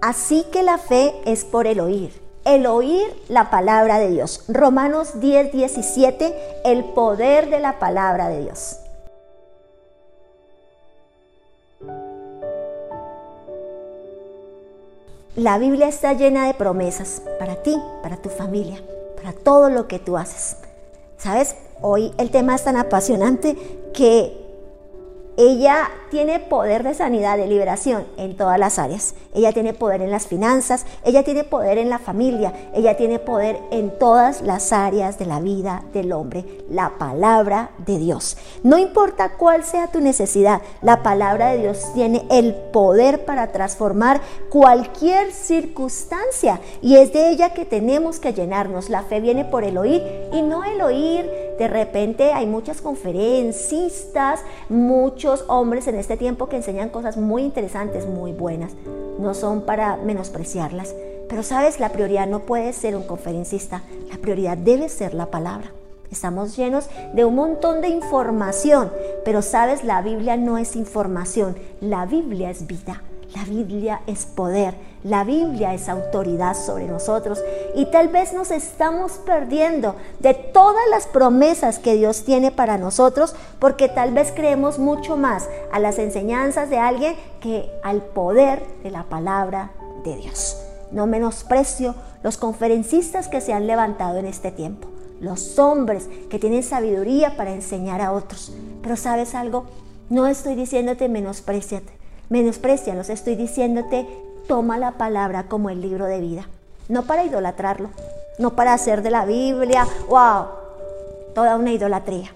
Así que la fe es por el oír. El oír la palabra de Dios. Romanos 10, 17, el poder de la palabra de Dios. La Biblia está llena de promesas para ti, para tu familia, para todo lo que tú haces. ¿Sabes? Hoy el tema es tan apasionante que ella tiene poder de sanidad, de liberación en todas las áreas. Ella tiene poder en las finanzas, ella tiene poder en la familia, ella tiene poder en todas las áreas de la vida del hombre. La palabra de Dios. No importa cuál sea tu necesidad, la palabra de Dios tiene el poder para transformar cualquier circunstancia y es de ella que tenemos que llenarnos. La fe viene por el oír y no el oír. De repente hay muchas conferencistas, muchos hombres en este tiempo que enseñan cosas muy interesantes, muy buenas. No son para menospreciarlas. Pero sabes, la prioridad no puede ser un conferencista. La prioridad debe ser la palabra. Estamos llenos de un montón de información, pero sabes, la Biblia no es información, la Biblia es vida. La Biblia es poder, la Biblia es autoridad sobre nosotros y tal vez nos estamos perdiendo de todas las promesas que Dios tiene para nosotros porque tal vez creemos mucho más a las enseñanzas de alguien que al poder de la palabra de Dios. No menosprecio los conferencistas que se han levantado en este tiempo, los hombres que tienen sabiduría para enseñar a otros. Pero sabes algo, no estoy diciéndote menospreciate menosprecialos, estoy diciéndote, toma la palabra como el libro de vida, no para idolatrarlo, no para hacer de la Biblia, wow, toda una idolatría.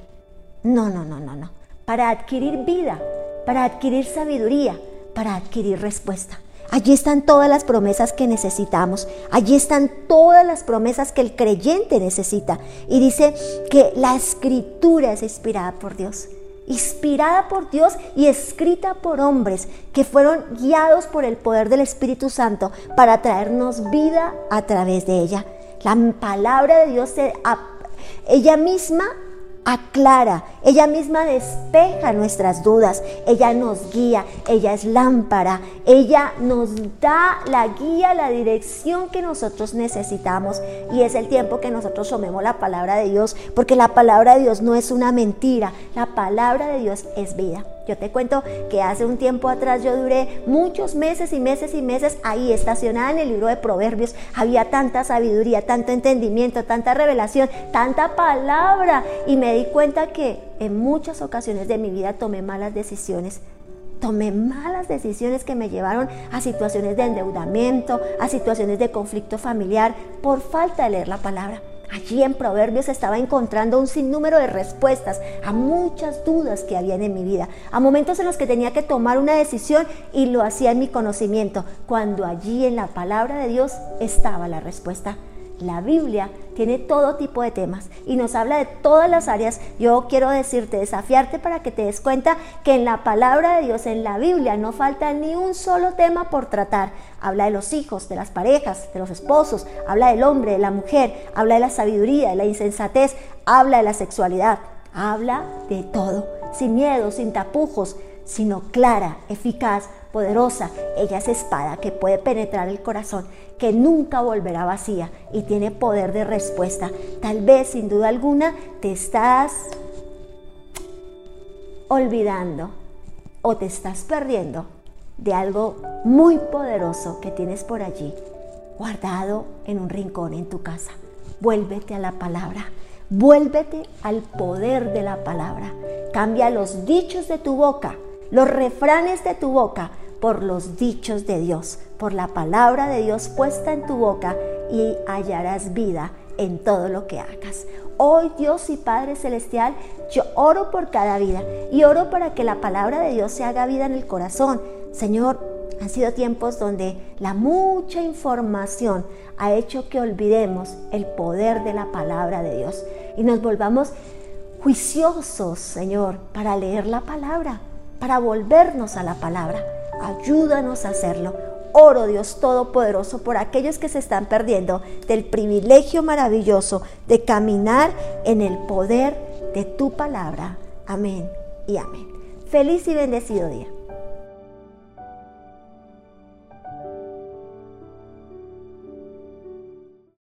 No, no, no, no, no. Para adquirir vida, para adquirir sabiduría, para adquirir respuesta. Allí están todas las promesas que necesitamos. Allí están todas las promesas que el creyente necesita. Y dice que la escritura es inspirada por Dios inspirada por Dios y escrita por hombres que fueron guiados por el poder del Espíritu Santo para traernos vida a través de ella. La palabra de Dios, ella misma aclara, ella misma despeja nuestras dudas, ella nos guía, ella es lámpara, ella nos da la guía, la dirección que nosotros necesitamos. Y es el tiempo que nosotros tomemos la palabra de Dios, porque la palabra de Dios no es una mentira, la palabra de Dios es vida. Yo te cuento que hace un tiempo atrás yo duré muchos meses y meses y meses ahí estacionada en el libro de Proverbios. Había tanta sabiduría, tanto entendimiento, tanta revelación, tanta palabra. Y me di cuenta que en muchas ocasiones de mi vida tomé malas decisiones. Tomé malas decisiones que me llevaron a situaciones de endeudamiento, a situaciones de conflicto familiar por falta de leer la palabra. Allí en Proverbios estaba encontrando un sinnúmero de respuestas a muchas dudas que habían en mi vida, a momentos en los que tenía que tomar una decisión y lo hacía en mi conocimiento, cuando allí en la palabra de Dios estaba la respuesta. La Biblia tiene todo tipo de temas y nos habla de todas las áreas. Yo quiero decirte, desafiarte para que te des cuenta que en la palabra de Dios, en la Biblia, no falta ni un solo tema por tratar. Habla de los hijos, de las parejas, de los esposos, habla del hombre, de la mujer, habla de la sabiduría, de la insensatez, habla de la sexualidad, habla de todo, sin miedo, sin tapujos, sino clara, eficaz, poderosa. Ella es espada que puede penetrar el corazón, que nunca volverá vacía y tiene poder de respuesta. Tal vez, sin duda alguna, te estás olvidando o te estás perdiendo de algo muy poderoso que tienes por allí, guardado en un rincón en tu casa. Vuélvete a la palabra. Vuélvete al poder de la palabra. Cambia los dichos de tu boca, los refranes de tu boca por los dichos de Dios, por la palabra de Dios puesta en tu boca y hallarás vida en todo lo que hagas. Hoy Dios y Padre Celestial, yo oro por cada vida y oro para que la palabra de Dios se haga vida en el corazón. Señor, han sido tiempos donde la mucha información ha hecho que olvidemos el poder de la palabra de Dios y nos volvamos juiciosos, Señor, para leer la palabra, para volvernos a la palabra. Ayúdanos a hacerlo. Oro Dios Todopoderoso por aquellos que se están perdiendo del privilegio maravilloso de caminar en el poder de tu palabra. Amén y amén. Feliz y bendecido día.